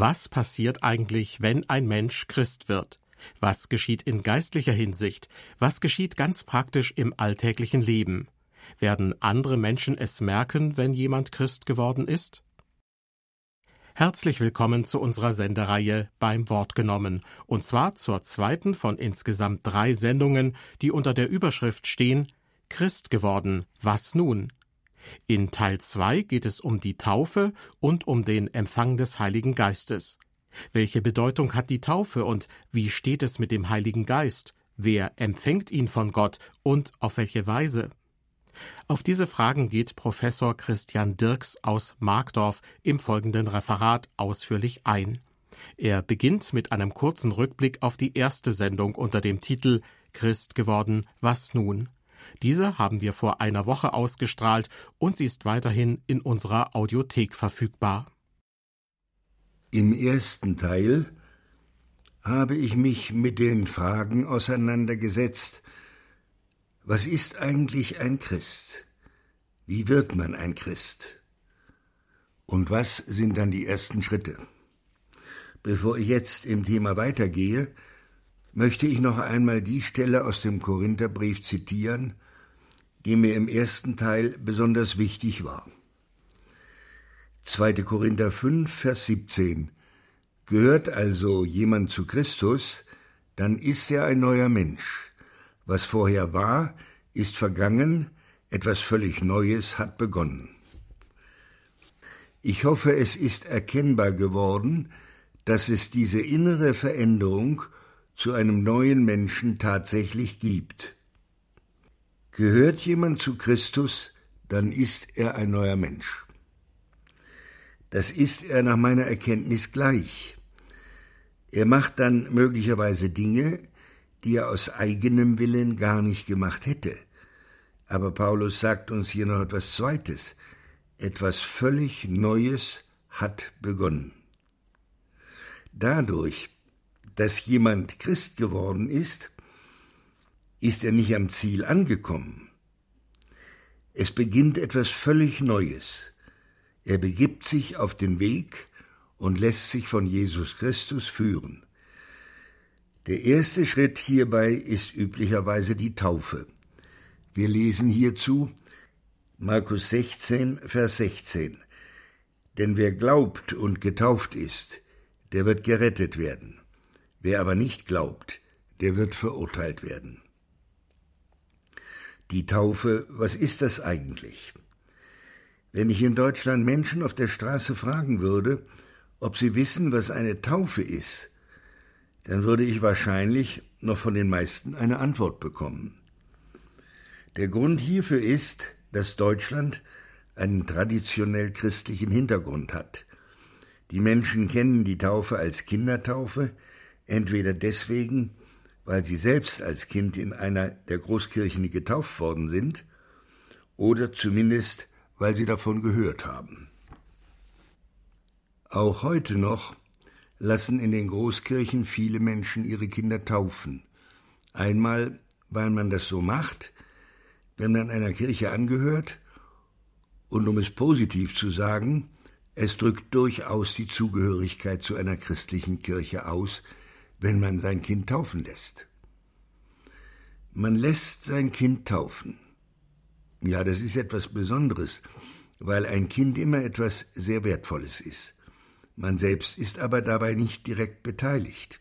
Was passiert eigentlich, wenn ein Mensch Christ wird? Was geschieht in geistlicher Hinsicht? Was geschieht ganz praktisch im alltäglichen Leben? Werden andere Menschen es merken, wenn jemand Christ geworden ist? Herzlich willkommen zu unserer Sendereihe beim Wort genommen, und zwar zur zweiten von insgesamt drei Sendungen, die unter der Überschrift stehen Christ geworden, was nun? In Teil 2 geht es um die Taufe und um den Empfang des Heiligen Geistes. Welche Bedeutung hat die Taufe und wie steht es mit dem Heiligen Geist? Wer empfängt ihn von Gott und auf welche Weise? Auf diese Fragen geht Professor Christian Dirks aus Markdorf im folgenden Referat ausführlich ein. Er beginnt mit einem kurzen Rückblick auf die erste Sendung unter dem Titel Christ geworden, was nun? Diese haben wir vor einer Woche ausgestrahlt und sie ist weiterhin in unserer Audiothek verfügbar. Im ersten Teil habe ich mich mit den Fragen auseinandergesetzt, was ist eigentlich ein Christ? Wie wird man ein Christ? Und was sind dann die ersten Schritte? Bevor ich jetzt im Thema weitergehe, möchte ich noch einmal die Stelle aus dem Korintherbrief zitieren, die mir im ersten Teil besonders wichtig war. 2. Korinther 5, Vers 17 Gehört also jemand zu Christus, dann ist er ein neuer Mensch. Was vorher war, ist vergangen, etwas völlig Neues hat begonnen. Ich hoffe, es ist erkennbar geworden, dass es diese innere Veränderung zu einem neuen Menschen tatsächlich gibt. Gehört jemand zu Christus, dann ist er ein neuer Mensch. Das ist er nach meiner Erkenntnis gleich. Er macht dann möglicherweise Dinge, die er aus eigenem Willen gar nicht gemacht hätte. Aber Paulus sagt uns hier noch etwas Zweites. Etwas völlig Neues hat begonnen. Dadurch, dass jemand Christ geworden ist, ist er nicht am Ziel angekommen. Es beginnt etwas völlig Neues. Er begibt sich auf den Weg und lässt sich von Jesus Christus führen. Der erste Schritt hierbei ist üblicherweise die Taufe. Wir lesen hierzu Markus 16, Vers 16. Denn wer glaubt und getauft ist, der wird gerettet werden. Wer aber nicht glaubt, der wird verurteilt werden. Die Taufe, was ist das eigentlich? Wenn ich in Deutschland Menschen auf der Straße fragen würde, ob sie wissen, was eine Taufe ist, dann würde ich wahrscheinlich noch von den meisten eine Antwort bekommen. Der Grund hierfür ist, dass Deutschland einen traditionell christlichen Hintergrund hat. Die Menschen kennen die Taufe als Kindertaufe, entweder deswegen, weil sie selbst als Kind in einer der Großkirchen getauft worden sind, oder zumindest, weil sie davon gehört haben. Auch heute noch lassen in den Großkirchen viele Menschen ihre Kinder taufen. Einmal, weil man das so macht, wenn man einer Kirche angehört, und um es positiv zu sagen, es drückt durchaus die Zugehörigkeit zu einer christlichen Kirche aus, wenn man sein Kind taufen lässt. Man lässt sein Kind taufen. Ja, das ist etwas Besonderes, weil ein Kind immer etwas sehr Wertvolles ist. Man selbst ist aber dabei nicht direkt beteiligt.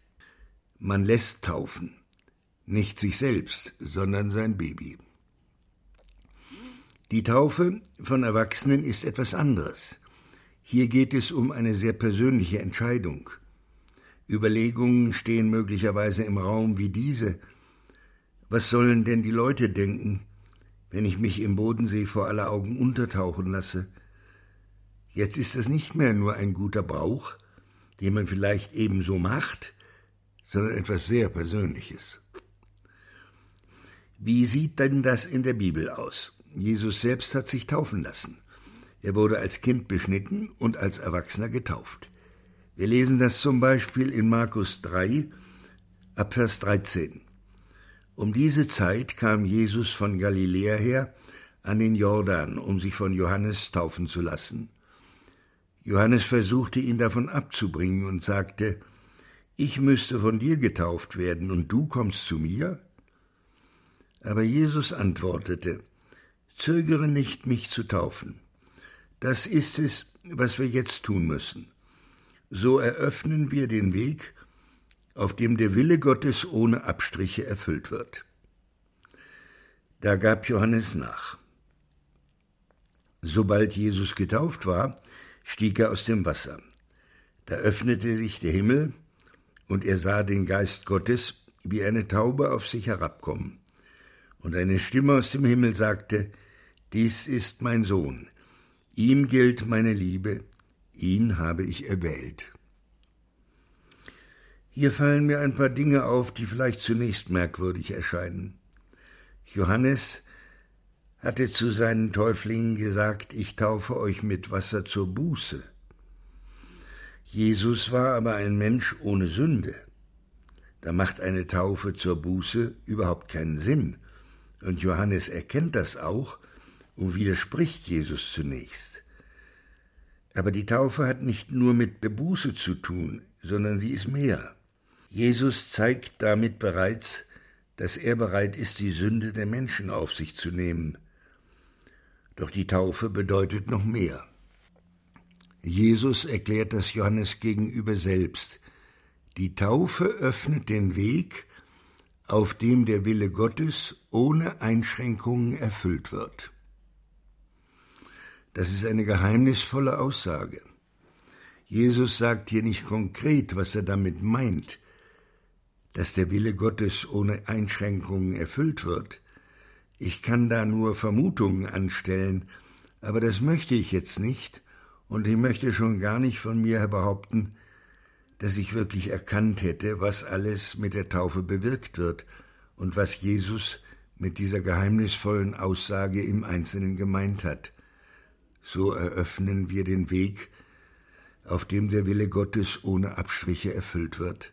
Man lässt taufen, nicht sich selbst, sondern sein Baby. Die Taufe von Erwachsenen ist etwas anderes. Hier geht es um eine sehr persönliche Entscheidung. Überlegungen stehen möglicherweise im Raum wie diese. Was sollen denn die Leute denken, wenn ich mich im Bodensee vor aller Augen untertauchen lasse? Jetzt ist es nicht mehr nur ein guter Brauch, den man vielleicht ebenso macht, sondern etwas sehr Persönliches. Wie sieht denn das in der Bibel aus? Jesus selbst hat sich taufen lassen. Er wurde als Kind beschnitten und als Erwachsener getauft. Wir lesen das zum Beispiel in Markus 3, Abvers 13. Um diese Zeit kam Jesus von Galiläa her an den Jordan, um sich von Johannes taufen zu lassen. Johannes versuchte ihn davon abzubringen und sagte, ich müsste von dir getauft werden und du kommst zu mir? Aber Jesus antwortete, Zögere nicht, mich zu taufen. Das ist es, was wir jetzt tun müssen. So eröffnen wir den Weg, auf dem der Wille Gottes ohne Abstriche erfüllt wird. Da gab Johannes nach. Sobald Jesus getauft war, stieg er aus dem Wasser. Da öffnete sich der Himmel, und er sah den Geist Gottes wie eine Taube auf sich herabkommen. Und eine Stimme aus dem Himmel sagte, Dies ist mein Sohn, ihm gilt meine Liebe, ihn habe ich erwählt. Hier fallen mir ein paar Dinge auf, die vielleicht zunächst merkwürdig erscheinen. Johannes hatte zu seinen Täuflingen gesagt, ich taufe euch mit Wasser zur Buße. Jesus war aber ein Mensch ohne Sünde. Da macht eine Taufe zur Buße überhaupt keinen Sinn. Und Johannes erkennt das auch und widerspricht Jesus zunächst. Aber die Taufe hat nicht nur mit der Buße zu tun, sondern sie ist mehr. Jesus zeigt damit bereits, dass er bereit ist, die Sünde der Menschen auf sich zu nehmen. Doch die Taufe bedeutet noch mehr. Jesus erklärt das Johannes gegenüber selbst. Die Taufe öffnet den Weg, auf dem der Wille Gottes ohne Einschränkungen erfüllt wird. Das ist eine geheimnisvolle Aussage. Jesus sagt hier nicht konkret, was er damit meint, dass der Wille Gottes ohne Einschränkungen erfüllt wird. Ich kann da nur Vermutungen anstellen, aber das möchte ich jetzt nicht, und ich möchte schon gar nicht von mir behaupten, dass ich wirklich erkannt hätte, was alles mit der Taufe bewirkt wird und was Jesus mit dieser geheimnisvollen Aussage im Einzelnen gemeint hat. So eröffnen wir den Weg, auf dem der Wille Gottes ohne Abstriche erfüllt wird.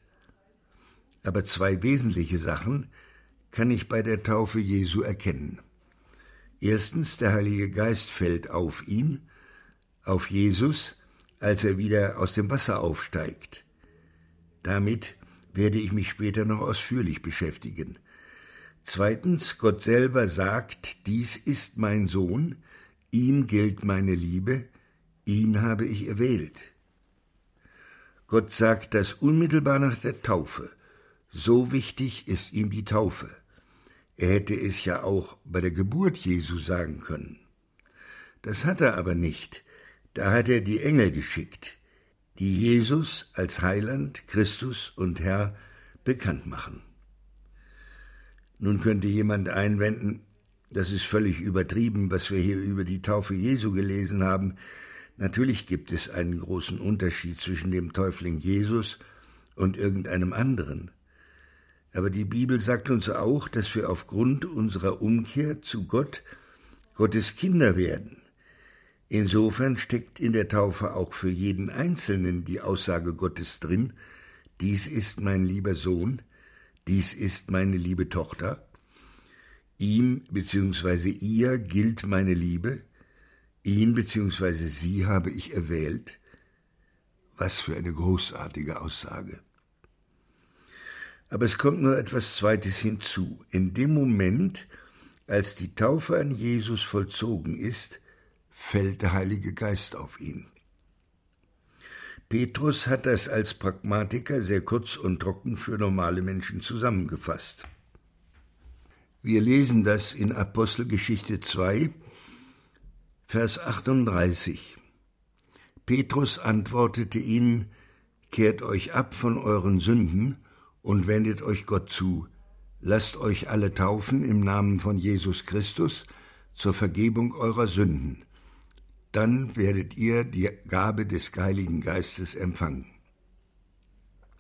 Aber zwei wesentliche Sachen kann ich bei der Taufe Jesu erkennen. Erstens, der Heilige Geist fällt auf ihn, auf Jesus, als er wieder aus dem Wasser aufsteigt. Damit werde ich mich später noch ausführlich beschäftigen. Zweitens, Gott selber sagt, dies ist mein Sohn, ihm gilt meine Liebe, ihn habe ich erwählt. Gott sagt das unmittelbar nach der Taufe, so wichtig ist ihm die Taufe. Er hätte es ja auch bei der Geburt Jesu sagen können. Das hat er aber nicht. Da hat er die Engel geschickt, die Jesus als Heiland, Christus und Herr bekannt machen. Nun könnte jemand einwenden, das ist völlig übertrieben, was wir hier über die Taufe Jesu gelesen haben. Natürlich gibt es einen großen Unterschied zwischen dem Täufling Jesus und irgendeinem anderen. Aber die Bibel sagt uns auch, dass wir aufgrund unserer Umkehr zu Gott Gottes Kinder werden. Insofern steckt in der Taufe auch für jeden Einzelnen die Aussage Gottes drin, dies ist mein lieber Sohn, dies ist meine liebe Tochter, ihm bzw. ihr gilt meine Liebe, ihn bzw. sie habe ich erwählt. Was für eine großartige Aussage. Aber es kommt nur etwas Zweites hinzu. In dem Moment, als die Taufe an Jesus vollzogen ist, fällt der Heilige Geist auf ihn. Petrus hat das als Pragmatiker sehr kurz und trocken für normale Menschen zusammengefasst. Wir lesen das in Apostelgeschichte 2, Vers 38. Petrus antwortete ihnen, Kehrt euch ab von euren Sünden und wendet euch Gott zu. Lasst euch alle taufen im Namen von Jesus Christus zur Vergebung eurer Sünden. Dann werdet ihr die Gabe des Heiligen Geistes empfangen.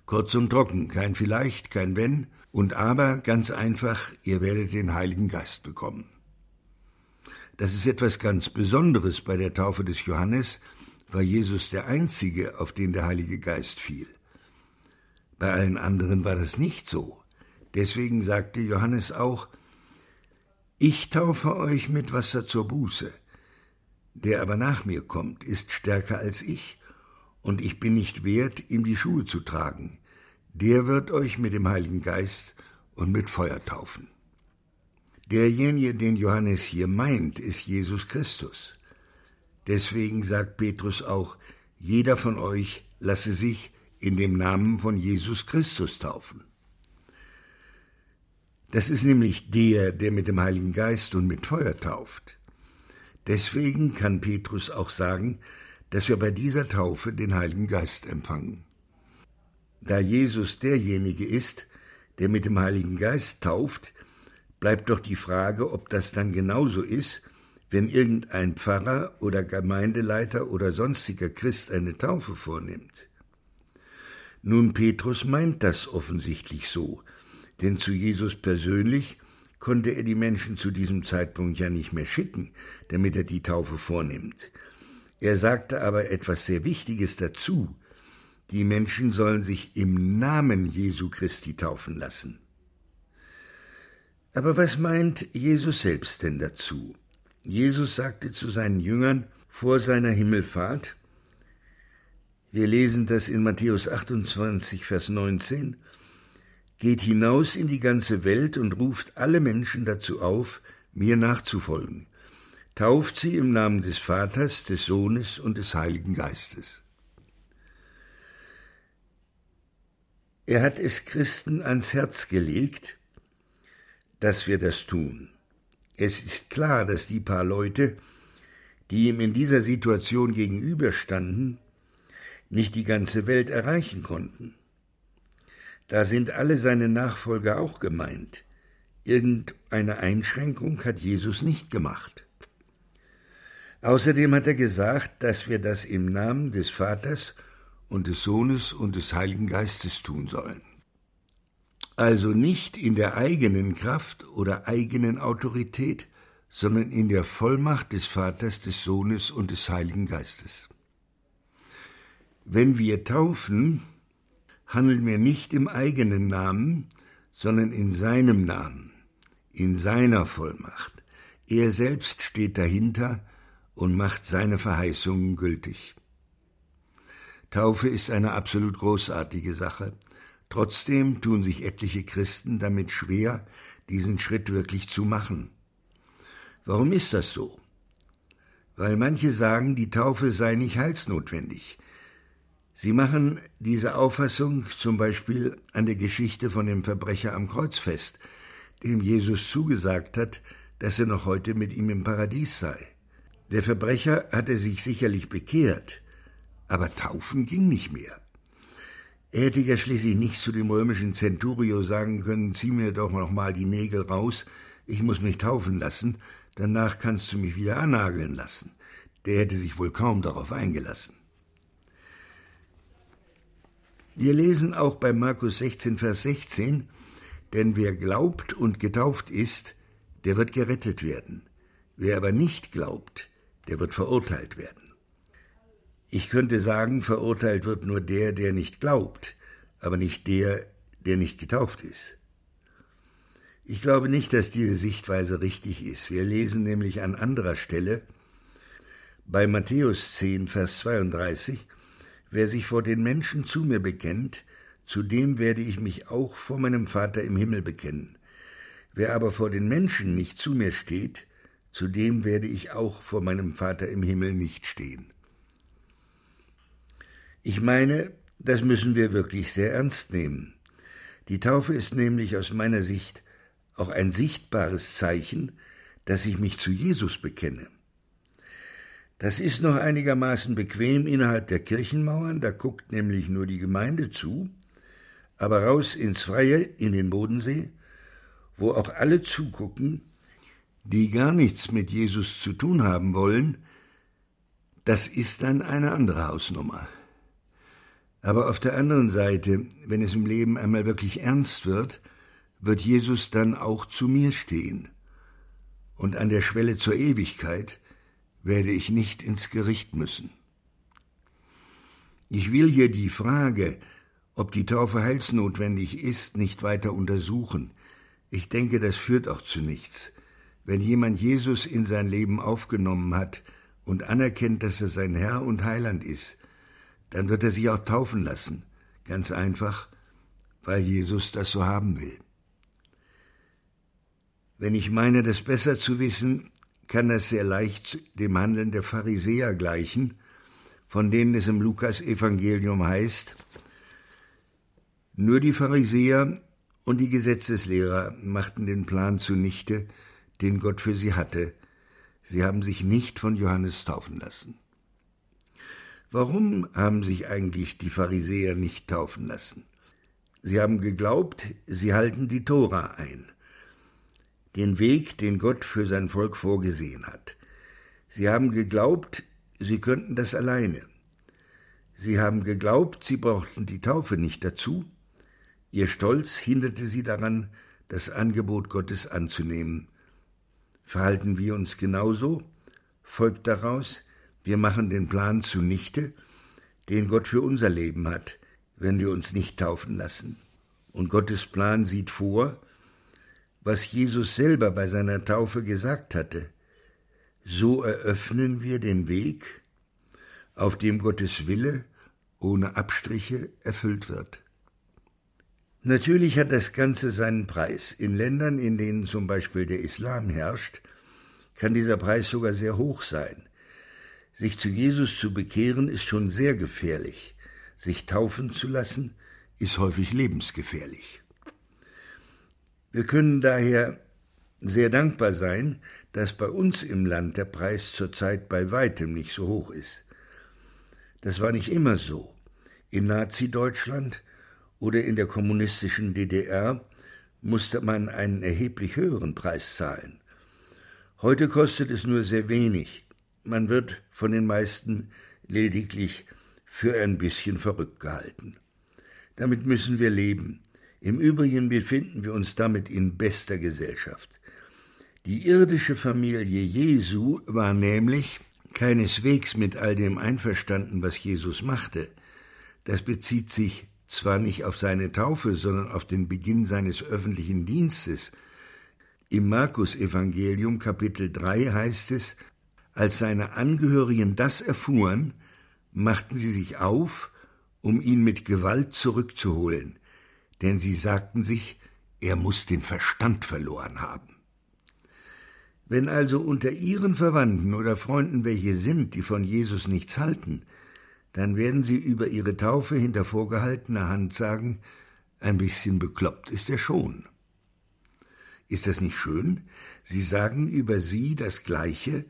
Kurz und trocken, kein vielleicht, kein wenn, und aber ganz einfach, ihr werdet den Heiligen Geist bekommen. Das ist etwas ganz Besonderes bei der Taufe des Johannes, war Jesus der Einzige, auf den der Heilige Geist fiel. Bei allen anderen war das nicht so. Deswegen sagte Johannes auch, ich taufe euch mit Wasser zur Buße. Der aber nach mir kommt, ist stärker als ich, und ich bin nicht wert, ihm die Schuhe zu tragen. Der wird euch mit dem Heiligen Geist und mit Feuer taufen. Derjenige, den Johannes hier meint, ist Jesus Christus. Deswegen sagt Petrus auch, jeder von euch lasse sich in dem Namen von Jesus Christus taufen. Das ist nämlich der, der mit dem Heiligen Geist und mit Feuer tauft. Deswegen kann Petrus auch sagen, dass wir bei dieser Taufe den Heiligen Geist empfangen. Da Jesus derjenige ist, der mit dem Heiligen Geist tauft, bleibt doch die Frage, ob das dann genauso ist, wenn irgendein Pfarrer oder Gemeindeleiter oder sonstiger Christ eine Taufe vornimmt. Nun, Petrus meint das offensichtlich so, denn zu Jesus persönlich konnte er die Menschen zu diesem Zeitpunkt ja nicht mehr schicken, damit er die Taufe vornimmt. Er sagte aber etwas sehr Wichtiges dazu. Die Menschen sollen sich im Namen Jesu Christi taufen lassen. Aber was meint Jesus selbst denn dazu? Jesus sagte zu seinen Jüngern vor seiner Himmelfahrt, wir lesen das in Matthäus 28, Vers 19, Geht hinaus in die ganze Welt und ruft alle Menschen dazu auf, mir nachzufolgen. Tauft sie im Namen des Vaters, des Sohnes und des Heiligen Geistes. Er hat es Christen ans Herz gelegt, dass wir das tun. Es ist klar, dass die paar Leute, die ihm in dieser Situation gegenüberstanden, nicht die ganze Welt erreichen konnten. Da sind alle seine Nachfolger auch gemeint. Irgendeine Einschränkung hat Jesus nicht gemacht. Außerdem hat er gesagt, dass wir das im Namen des Vaters und des Sohnes und des Heiligen Geistes tun sollen. Also nicht in der eigenen Kraft oder eigenen Autorität, sondern in der Vollmacht des Vaters, des Sohnes und des Heiligen Geistes. Wenn wir taufen, handeln wir nicht im eigenen Namen, sondern in seinem Namen, in seiner Vollmacht. Er selbst steht dahinter und macht seine Verheißungen gültig. Taufe ist eine absolut großartige Sache. Trotzdem tun sich etliche Christen damit schwer, diesen Schritt wirklich zu machen. Warum ist das so? Weil manche sagen, die Taufe sei nicht heilsnotwendig, Sie machen diese Auffassung zum Beispiel an der Geschichte von dem Verbrecher am Kreuz fest, dem Jesus zugesagt hat, dass er noch heute mit ihm im Paradies sei. Der Verbrecher hatte sich sicherlich bekehrt, aber taufen ging nicht mehr. Er hätte ja schließlich nicht zu dem römischen Centurio sagen können, zieh mir doch noch mal die Nägel raus, ich muss mich taufen lassen, danach kannst du mich wieder annageln lassen. Der hätte sich wohl kaum darauf eingelassen. Wir lesen auch bei Markus 16, Vers 16, denn wer glaubt und getauft ist, der wird gerettet werden. Wer aber nicht glaubt, der wird verurteilt werden. Ich könnte sagen, verurteilt wird nur der, der nicht glaubt, aber nicht der, der nicht getauft ist. Ich glaube nicht, dass diese Sichtweise richtig ist. Wir lesen nämlich an anderer Stelle bei Matthäus 10, Vers 32, Wer sich vor den Menschen zu mir bekennt, zu dem werde ich mich auch vor meinem Vater im Himmel bekennen. Wer aber vor den Menschen nicht zu mir steht, zu dem werde ich auch vor meinem Vater im Himmel nicht stehen. Ich meine, das müssen wir wirklich sehr ernst nehmen. Die Taufe ist nämlich aus meiner Sicht auch ein sichtbares Zeichen, dass ich mich zu Jesus bekenne. Das ist noch einigermaßen bequem innerhalb der Kirchenmauern, da guckt nämlich nur die Gemeinde zu, aber raus ins Freie, in den Bodensee, wo auch alle zugucken, die gar nichts mit Jesus zu tun haben wollen, das ist dann eine andere Hausnummer. Aber auf der anderen Seite, wenn es im Leben einmal wirklich ernst wird, wird Jesus dann auch zu mir stehen. Und an der Schwelle zur Ewigkeit werde ich nicht ins Gericht müssen. Ich will hier die Frage, ob die Taufe heilsnotwendig ist, nicht weiter untersuchen. Ich denke, das führt auch zu nichts. Wenn jemand Jesus in sein Leben aufgenommen hat und anerkennt, dass er sein Herr und Heiland ist, dann wird er sich auch taufen lassen. Ganz einfach, weil Jesus das so haben will. Wenn ich meine, das besser zu wissen, kann das sehr leicht dem Handeln der Pharisäer gleichen, von denen es im Lukas-Evangelium heißt, nur die Pharisäer und die Gesetzeslehrer machten den Plan zunichte, den Gott für sie hatte. Sie haben sich nicht von Johannes taufen lassen. Warum haben sich eigentlich die Pharisäer nicht taufen lassen? Sie haben geglaubt, sie halten die Tora ein, den Weg, den Gott für sein Volk vorgesehen hat. Sie haben geglaubt, sie könnten das alleine. Sie haben geglaubt, sie brauchten die Taufe nicht dazu. Ihr Stolz hinderte sie daran, das Angebot Gottes anzunehmen. Verhalten wir uns genauso? Folgt daraus, wir machen den Plan zunichte, den Gott für unser Leben hat, wenn wir uns nicht taufen lassen. Und Gottes Plan sieht vor, was Jesus selber bei seiner Taufe gesagt hatte. So eröffnen wir den Weg, auf dem Gottes Wille ohne Abstriche erfüllt wird. Natürlich hat das Ganze seinen Preis. In Ländern, in denen zum Beispiel der Islam herrscht, kann dieser Preis sogar sehr hoch sein. Sich zu Jesus zu bekehren ist schon sehr gefährlich. Sich taufen zu lassen ist häufig lebensgefährlich. Wir können daher sehr dankbar sein, dass bei uns im Land der Preis zurzeit bei weitem nicht so hoch ist. Das war nicht immer so. In Nazi-Deutschland oder in der kommunistischen DDR musste man einen erheblich höheren Preis zahlen. Heute kostet es nur sehr wenig. Man wird von den meisten lediglich für ein bisschen verrückt gehalten. Damit müssen wir leben. Im Übrigen befinden wir uns damit in bester Gesellschaft. Die irdische Familie Jesu war nämlich keineswegs mit all dem einverstanden, was Jesus machte. Das bezieht sich zwar nicht auf seine Taufe, sondern auf den Beginn seines öffentlichen Dienstes. Im Markus Evangelium Kapitel 3 heißt es, als seine Angehörigen das erfuhren, machten sie sich auf um ihn mit Gewalt zurückzuholen, denn sie sagten sich, er muss den Verstand verloren haben. Wenn also unter ihren Verwandten oder Freunden welche sind, die von Jesus nichts halten, dann werden sie über ihre Taufe hinter vorgehaltener Hand sagen, ein bisschen bekloppt ist er schon. Ist das nicht schön? Sie sagen über sie das Gleiche,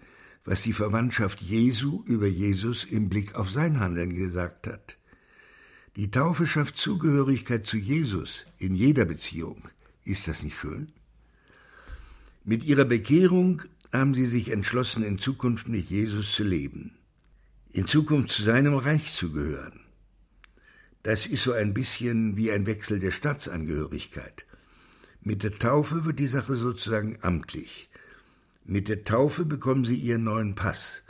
was die Verwandtschaft Jesu über Jesus im Blick auf sein Handeln gesagt hat. Die Taufe schafft Zugehörigkeit zu Jesus in jeder Beziehung. Ist das nicht schön? Mit ihrer Bekehrung haben sie sich entschlossen, in Zukunft mit Jesus zu leben, in Zukunft zu seinem Reich zu gehören. Das ist so ein bisschen wie ein Wechsel der Staatsangehörigkeit. Mit der Taufe wird die Sache sozusagen amtlich. Mit der Taufe bekommen sie ihren neuen Pass.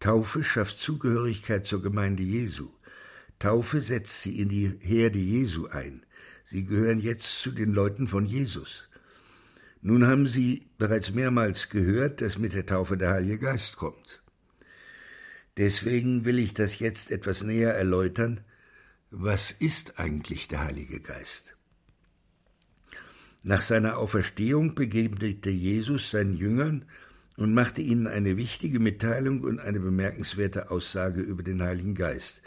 Taufe schafft Zugehörigkeit zur Gemeinde Jesu. Taufe setzt sie in die Herde Jesu ein. Sie gehören jetzt zu den Leuten von Jesus. Nun haben Sie bereits mehrmals gehört, dass mit der Taufe der Heilige Geist kommt. Deswegen will ich das jetzt etwas näher erläutern. Was ist eigentlich der Heilige Geist? Nach seiner Auferstehung begegnete Jesus seinen Jüngern und machte ihnen eine wichtige Mitteilung und eine bemerkenswerte Aussage über den Heiligen Geist.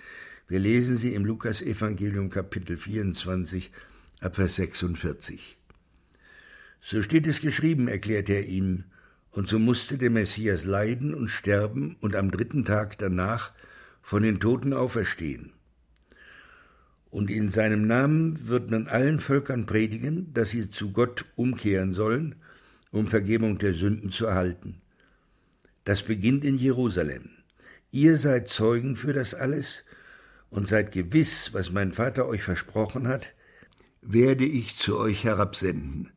Wir lesen sie im Lukas-Evangelium Kapitel 24, Abvers 46. So steht es geschrieben, erklärte er ihnen, und so musste der Messias leiden und sterben und am dritten Tag danach von den Toten auferstehen. Und in seinem Namen wird man allen Völkern predigen, dass sie zu Gott umkehren sollen, um Vergebung der Sünden zu erhalten. Das beginnt in Jerusalem. Ihr seid Zeugen für das alles, und seid gewiss, was mein Vater euch versprochen hat, werde ich zu euch herabsenden.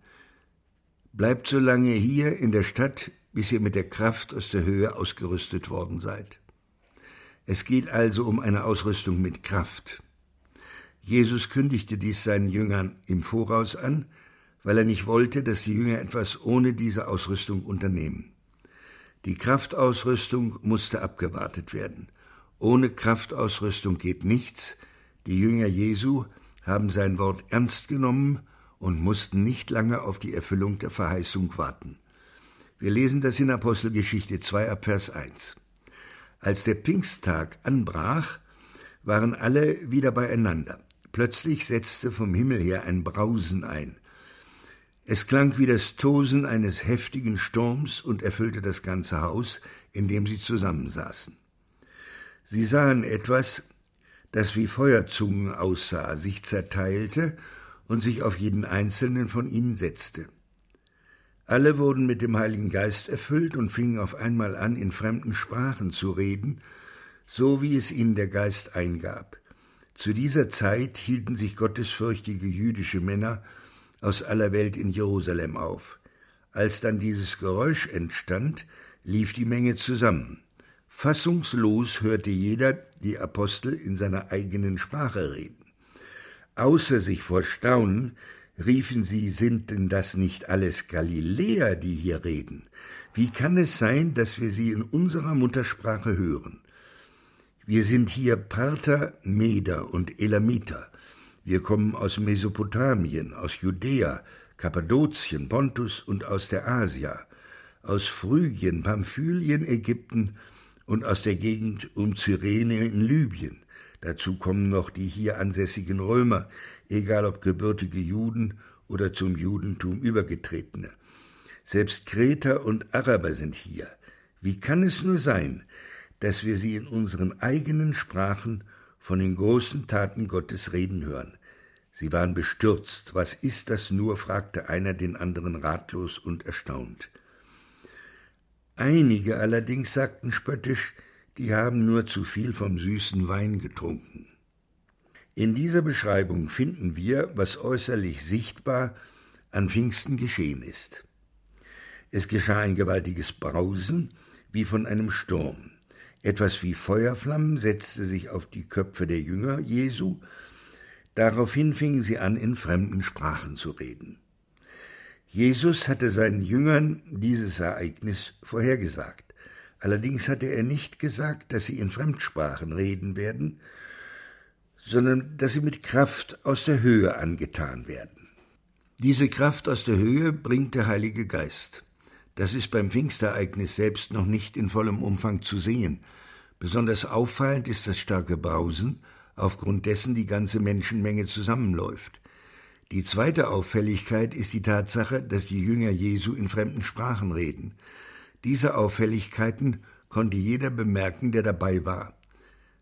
Bleibt so lange hier in der Stadt, bis ihr mit der Kraft aus der Höhe ausgerüstet worden seid. Es geht also um eine Ausrüstung mit Kraft. Jesus kündigte dies seinen Jüngern im Voraus an, weil er nicht wollte, dass die Jünger etwas ohne diese Ausrüstung unternehmen. Die Kraftausrüstung musste abgewartet werden, Ohne Kraftausrüstung geht nichts. Die Jünger Jesu haben sein Wort ernst genommen und mussten nicht lange auf die Erfüllung der Verheißung warten. Wir lesen das in Apostelgeschichte 2 ab Vers 1. Als der Pfingsttag anbrach, waren alle wieder beieinander. Plötzlich setzte vom Himmel her ein Brausen ein. Es klang wie das Tosen eines heftigen Sturms und erfüllte das ganze Haus, in dem sie zusammensaßen. Sie sahen etwas, das wie Feuerzungen aussah, sich zerteilte und sich auf jeden einzelnen von ihnen setzte. Alle wurden mit dem Heiligen Geist erfüllt und fingen auf einmal an, in fremden Sprachen zu reden, so wie es ihnen der Geist eingab. Zu dieser Zeit hielten sich gottesfürchtige jüdische Männer aus aller Welt in Jerusalem auf. Als dann dieses Geräusch entstand, lief die Menge zusammen. Fassungslos hörte jeder die Apostel in seiner eigenen Sprache reden. Außer sich vor Staunen riefen sie, sind denn das nicht alles Galiläer, die hier reden? Wie kann es sein, dass wir sie in unserer Muttersprache hören? Wir sind hier Parther, Meder und Elamiter. Wir kommen aus Mesopotamien, aus Judäa, Kappadokien, Pontus und aus der Asia, aus Phrygien, Pamphylien, Ägypten und aus der Gegend um Cyrene in Libyen. Dazu kommen noch die hier ansässigen Römer, egal ob gebürtige Juden oder zum Judentum übergetretene. Selbst Kreter und Araber sind hier. Wie kann es nur sein, dass wir sie in unseren eigenen Sprachen von den großen Taten Gottes reden hören. Sie waren bestürzt. Was ist das nur? fragte einer den anderen ratlos und erstaunt. Einige allerdings sagten spöttisch, die haben nur zu viel vom süßen Wein getrunken. In dieser Beschreibung finden wir, was äußerlich sichtbar an Pfingsten geschehen ist. Es geschah ein gewaltiges Brausen wie von einem Sturm. Etwas wie Feuerflammen setzte sich auf die Köpfe der Jünger Jesu, daraufhin fingen sie an, in fremden Sprachen zu reden. Jesus hatte seinen Jüngern dieses Ereignis vorhergesagt. Allerdings hatte er nicht gesagt, dass sie in Fremdsprachen reden werden, sondern dass sie mit Kraft aus der Höhe angetan werden. Diese Kraft aus der Höhe bringt der Heilige Geist. Das ist beim Pfingstereignis selbst noch nicht in vollem Umfang zu sehen. Besonders auffallend ist das starke Brausen, aufgrund dessen die ganze Menschenmenge zusammenläuft. Die zweite Auffälligkeit ist die Tatsache, dass die Jünger Jesu in fremden Sprachen reden. Diese Auffälligkeiten konnte jeder bemerken, der dabei war.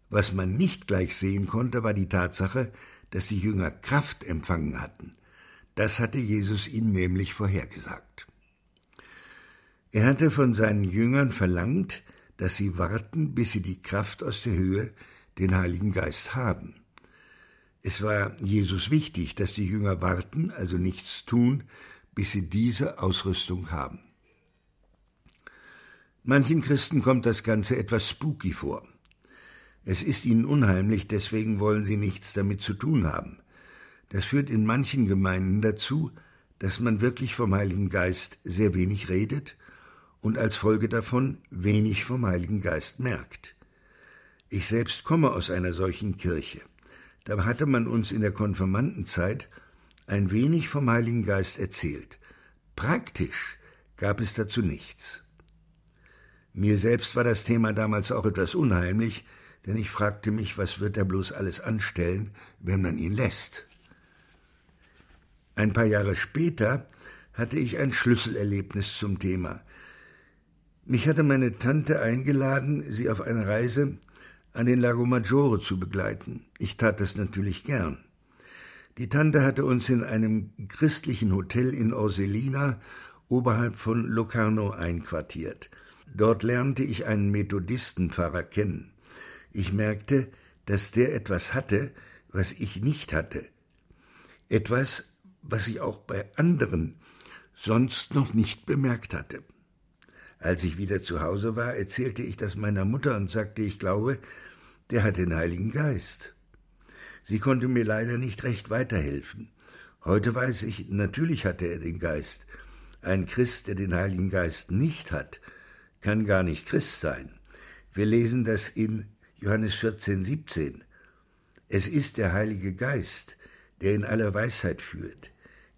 Was man nicht gleich sehen konnte, war die Tatsache, dass die Jünger Kraft empfangen hatten. Das hatte Jesus ihnen nämlich vorhergesagt. Er hatte von seinen Jüngern verlangt, dass sie warten, bis sie die Kraft aus der Höhe, den Heiligen Geist haben. Es war Jesus wichtig, dass die Jünger warten, also nichts tun, bis sie diese Ausrüstung haben. Manchen Christen kommt das Ganze etwas spooky vor. Es ist ihnen unheimlich, deswegen wollen sie nichts damit zu tun haben. Das führt in manchen Gemeinden dazu, dass man wirklich vom Heiligen Geist sehr wenig redet und als Folge davon wenig vom Heiligen Geist merkt. Ich selbst komme aus einer solchen Kirche. Da hatte man uns in der Konfirmandenzeit ein wenig vom Heiligen Geist erzählt. Praktisch gab es dazu nichts. Mir selbst war das Thema damals auch etwas unheimlich, denn ich fragte mich, was wird er bloß alles anstellen, wenn man ihn lässt. Ein paar Jahre später hatte ich ein Schlüsselerlebnis zum Thema. Mich hatte meine Tante eingeladen, sie auf eine Reise an den Lago Maggiore zu begleiten. Ich tat das natürlich gern. Die Tante hatte uns in einem christlichen Hotel in Orselina oberhalb von Locarno einquartiert. Dort lernte ich einen Methodistenpfarrer kennen. Ich merkte, dass der etwas hatte, was ich nicht hatte. Etwas, was ich auch bei anderen sonst noch nicht bemerkt hatte. Als ich wieder zu Hause war, erzählte ich das meiner Mutter und sagte, ich glaube, der hat den Heiligen Geist. Sie konnte mir leider nicht recht weiterhelfen. Heute weiß ich, natürlich hatte er den Geist. Ein Christ, der den Heiligen Geist nicht hat, kann gar nicht Christ sein. Wir lesen das in Johannes 14, 17. Es ist der Heilige Geist, der in aller Weisheit führt.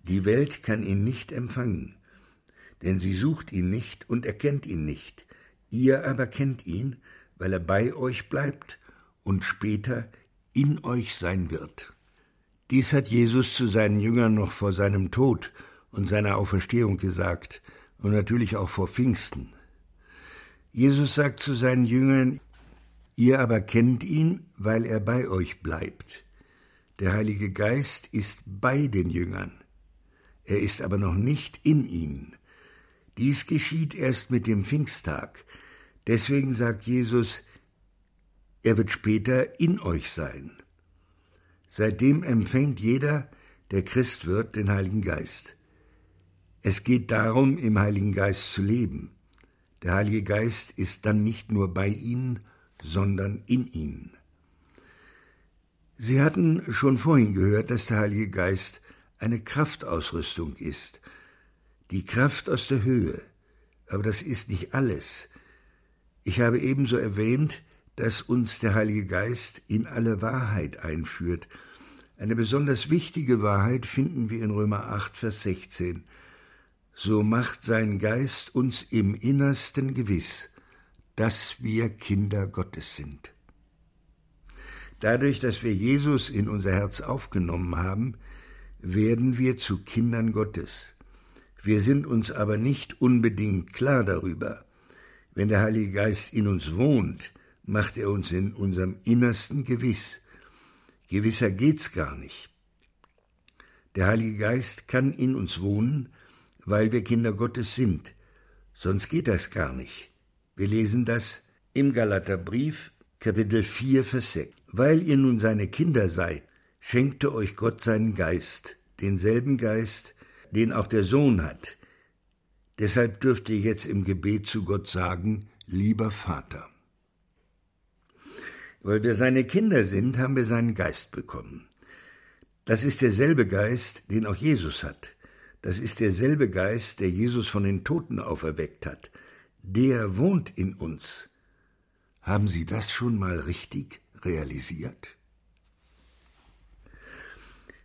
Die Welt kann ihn nicht empfangen, denn sie sucht ihn nicht und erkennt ihn nicht. Ihr aber kennt ihn, weil er bei euch bleibt und später in euch sein wird. Dies hat Jesus zu seinen Jüngern noch vor seinem Tod und seiner Auferstehung gesagt und natürlich auch vor Pfingsten. Jesus sagt zu seinen Jüngern, ihr aber kennt ihn, weil er bei euch bleibt. Der Heilige Geist ist bei den Jüngern. Er ist aber noch nicht in ihnen. Dies geschieht erst mit dem Pfingsttag. Deswegen sagt Jesus, er wird später in euch sein. Seitdem empfängt jeder, der Christ wird, den Heiligen Geist. Es geht darum, im Heiligen Geist zu leben. Der Heilige Geist ist dann nicht nur bei ihnen, sondern in ihnen. Sie hatten schon vorhin gehört, dass der Heilige Geist eine Kraftausrüstung ist, die Kraft aus der Höhe. Aber das ist nicht alles. Ich habe ebenso erwähnt, dass uns der Heilige Geist in alle Wahrheit einführt. Eine besonders wichtige Wahrheit finden wir in Römer 8, Vers 16 so macht sein Geist uns im Innersten gewiss, dass wir Kinder Gottes sind. Dadurch, dass wir Jesus in unser Herz aufgenommen haben, werden wir zu Kindern Gottes. Wir sind uns aber nicht unbedingt klar darüber. Wenn der Heilige Geist in uns wohnt, macht er uns in unserem Innersten gewiss. Gewisser geht's gar nicht. Der Heilige Geist kann in uns wohnen, weil wir Kinder Gottes sind. Sonst geht das gar nicht. Wir lesen das im Galaterbrief, Kapitel 4, Vers 6. Weil ihr nun seine Kinder seid, schenkte euch Gott seinen Geist, denselben Geist, den auch der Sohn hat. Deshalb dürft ihr jetzt im Gebet zu Gott sagen, lieber Vater. Weil wir seine Kinder sind, haben wir seinen Geist bekommen. Das ist derselbe Geist, den auch Jesus hat. Das ist derselbe Geist, der Jesus von den Toten auferweckt hat. Der wohnt in uns. Haben Sie das schon mal richtig realisiert?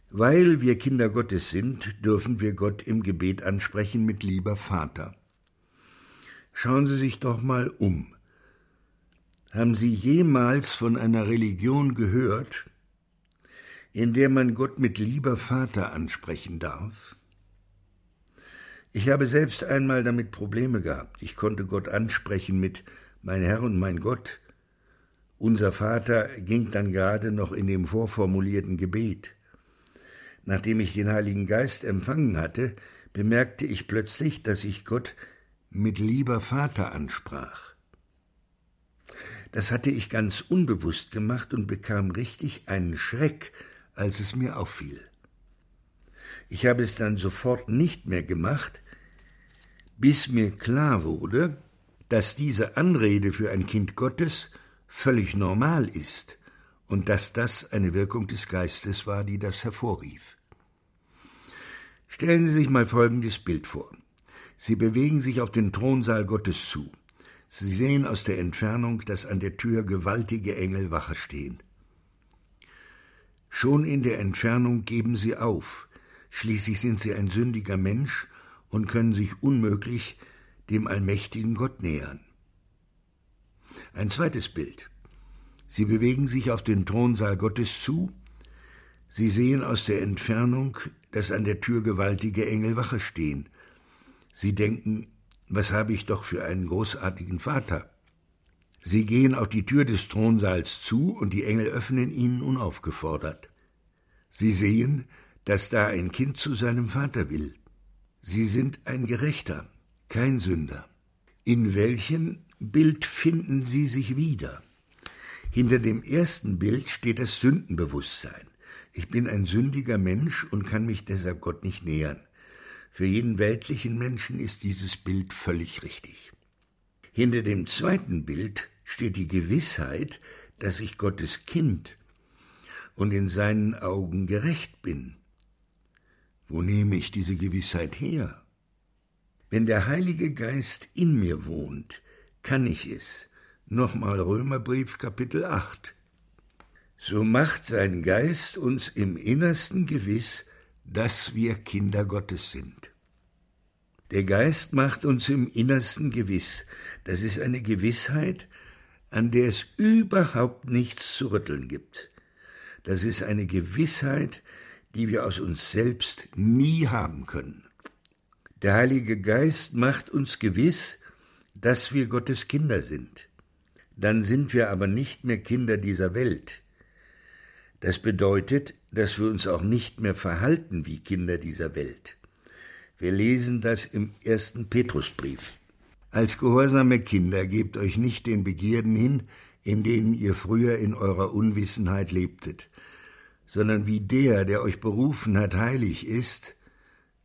Weil wir Kinder Gottes sind, dürfen wir Gott im Gebet ansprechen mit lieber Vater. Schauen Sie sich doch mal um. Haben Sie jemals von einer Religion gehört, in der man Gott mit lieber Vater ansprechen darf? Ich habe selbst einmal damit Probleme gehabt. Ich konnte Gott ansprechen mit Mein Herr und mein Gott. Unser Vater ging dann gerade noch in dem vorformulierten Gebet. Nachdem ich den Heiligen Geist empfangen hatte, bemerkte ich plötzlich, dass ich Gott mit lieber Vater ansprach. Das hatte ich ganz unbewusst gemacht und bekam richtig einen Schreck, als es mir auffiel. Ich habe es dann sofort nicht mehr gemacht, bis mir klar wurde, dass diese Anrede für ein Kind Gottes völlig normal ist und dass das eine Wirkung des Geistes war, die das hervorrief. Stellen Sie sich mal folgendes Bild vor. Sie bewegen sich auf den Thronsaal Gottes zu. Sie sehen aus der Entfernung, dass an der Tür gewaltige Engel Wache stehen. Schon in der Entfernung geben sie auf. Schließlich sind sie ein sündiger Mensch und können sich unmöglich dem allmächtigen Gott nähern. Ein zweites Bild. Sie bewegen sich auf den Thronsaal Gottes zu, sie sehen aus der Entfernung, dass an der Tür gewaltige Engel Wache stehen. Sie denken, was habe ich doch für einen großartigen Vater. Sie gehen auf die Tür des Thronsaals zu, und die Engel öffnen ihnen unaufgefordert. Sie sehen, dass da ein Kind zu seinem Vater will. Sie sind ein Gerechter, kein Sünder. In welchem Bild finden Sie sich wieder? Hinter dem ersten Bild steht das Sündenbewusstsein. Ich bin ein sündiger Mensch und kann mich deshalb Gott nicht nähern. Für jeden weltlichen Menschen ist dieses Bild völlig richtig. Hinter dem zweiten Bild steht die Gewissheit, dass ich Gottes Kind und in seinen Augen gerecht bin. Wo nehme ich diese Gewissheit her? Wenn der Heilige Geist in mir wohnt, kann ich es, Nochmal Römerbrief Kapitel 8. So macht sein Geist uns im Innersten gewiss, dass wir Kinder Gottes sind. Der Geist macht uns im Innersten gewiss. Das ist eine Gewissheit, an der es überhaupt nichts zu rütteln gibt. Das ist eine Gewissheit, die wir aus uns selbst nie haben können. Der Heilige Geist macht uns gewiss, dass wir Gottes Kinder sind. Dann sind wir aber nicht mehr Kinder dieser Welt. Das bedeutet, dass wir uns auch nicht mehr verhalten wie Kinder dieser Welt. Wir lesen das im ersten Petrusbrief. Als gehorsame Kinder gebt euch nicht den Begierden hin, in denen ihr früher in eurer Unwissenheit lebtet, sondern wie der, der euch berufen hat, heilig ist,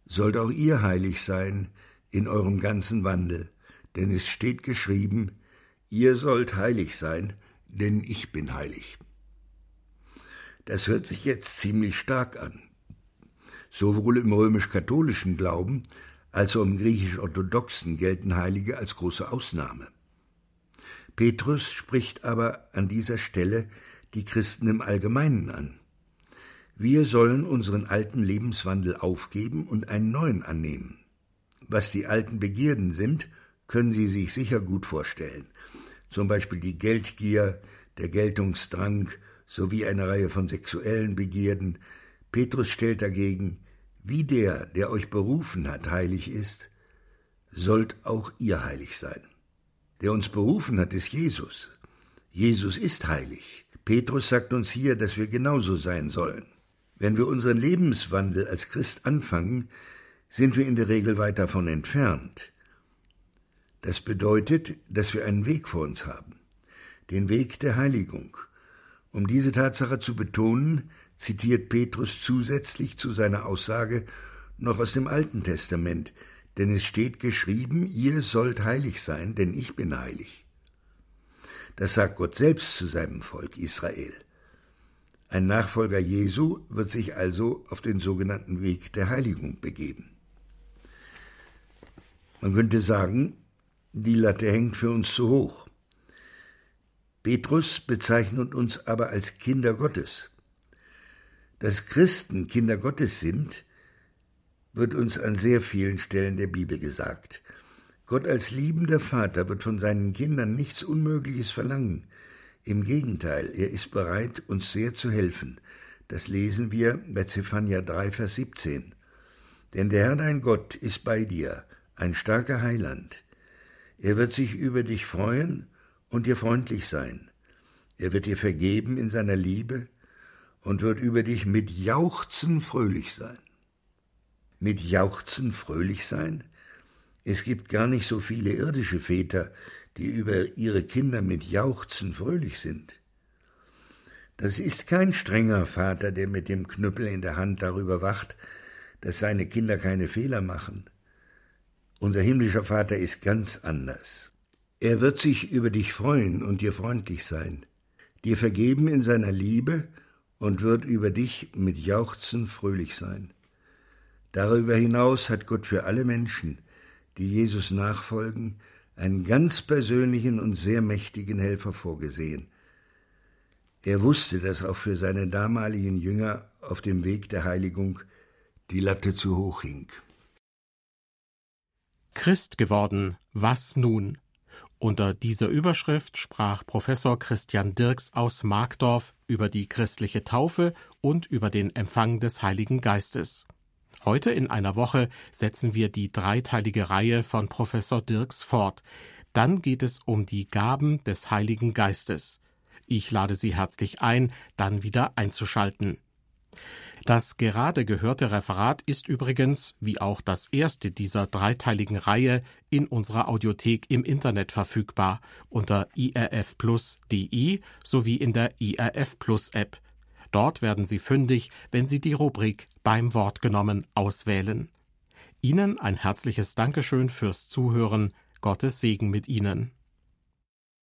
sollt auch ihr heilig sein in eurem ganzen Wandel, denn es steht geschrieben, ihr sollt heilig sein, denn ich bin heilig. Das hört sich jetzt ziemlich stark an. Sowohl im römisch-katholischen Glauben als auch im griechisch-orthodoxen gelten Heilige als große Ausnahme. Petrus spricht aber an dieser Stelle die Christen im Allgemeinen an. Wir sollen unseren alten Lebenswandel aufgeben und einen neuen annehmen. Was die alten Begierden sind, können Sie sich sicher gut vorstellen. Zum Beispiel die Geldgier, der Geltungsdrang sowie eine Reihe von sexuellen Begierden. Petrus stellt dagegen, wie der, der euch berufen hat, heilig ist, sollt auch ihr heilig sein. Der uns berufen hat, ist Jesus. Jesus ist heilig. Petrus sagt uns hier, dass wir genauso sein sollen. Wenn wir unseren Lebenswandel als Christ anfangen, sind wir in der Regel weit davon entfernt. Das bedeutet, dass wir einen Weg vor uns haben, den Weg der Heiligung. Um diese Tatsache zu betonen, zitiert Petrus zusätzlich zu seiner Aussage noch aus dem Alten Testament, denn es steht geschrieben, ihr sollt heilig sein, denn ich bin heilig. Das sagt Gott selbst zu seinem Volk Israel. Ein Nachfolger Jesu wird sich also auf den sogenannten Weg der Heiligung begeben. Man könnte sagen, die Latte hängt für uns zu hoch. Petrus bezeichnet uns aber als Kinder Gottes. Dass Christen Kinder Gottes sind, wird uns an sehr vielen Stellen der Bibel gesagt. Gott als liebender Vater wird von seinen Kindern nichts Unmögliches verlangen. Im Gegenteil, er ist bereit, uns sehr zu helfen. Das lesen wir bei Zephania 3, Vers 17. Denn der Herr dein Gott ist bei dir, ein starker Heiland. Er wird sich über dich freuen und dir freundlich sein. Er wird dir vergeben in seiner Liebe und wird über dich mit Jauchzen fröhlich sein. Mit Jauchzen fröhlich sein? Es gibt gar nicht so viele irdische Väter, die über ihre Kinder mit Jauchzen fröhlich sind. Das ist kein strenger Vater, der mit dem Knüppel in der Hand darüber wacht, dass seine Kinder keine Fehler machen. Unser himmlischer Vater ist ganz anders. Er wird sich über dich freuen und dir freundlich sein, dir vergeben in seiner Liebe und wird über dich mit Jauchzen fröhlich sein. Darüber hinaus hat Gott für alle Menschen, die Jesus nachfolgen, einen ganz persönlichen und sehr mächtigen Helfer vorgesehen. Er wusste, dass auch für seine damaligen Jünger auf dem Weg der Heiligung die Latte zu hoch hing. Christ geworden, was nun? Unter dieser Überschrift sprach Professor Christian Dirks aus Markdorf über die christliche Taufe und über den Empfang des Heiligen Geistes. Heute in einer Woche setzen wir die dreiteilige Reihe von Professor Dirks fort. Dann geht es um die Gaben des Heiligen Geistes. Ich lade Sie herzlich ein, dann wieder einzuschalten. Das gerade gehörte Referat ist übrigens, wie auch das erste dieser dreiteiligen Reihe, in unserer Audiothek im Internet verfügbar unter irfplus.de sowie in der IRF Plus App. Dort werden Sie fündig, wenn Sie die Rubrik beim Wort genommen auswählen. Ihnen ein herzliches Dankeschön fürs Zuhören. Gottes Segen mit Ihnen.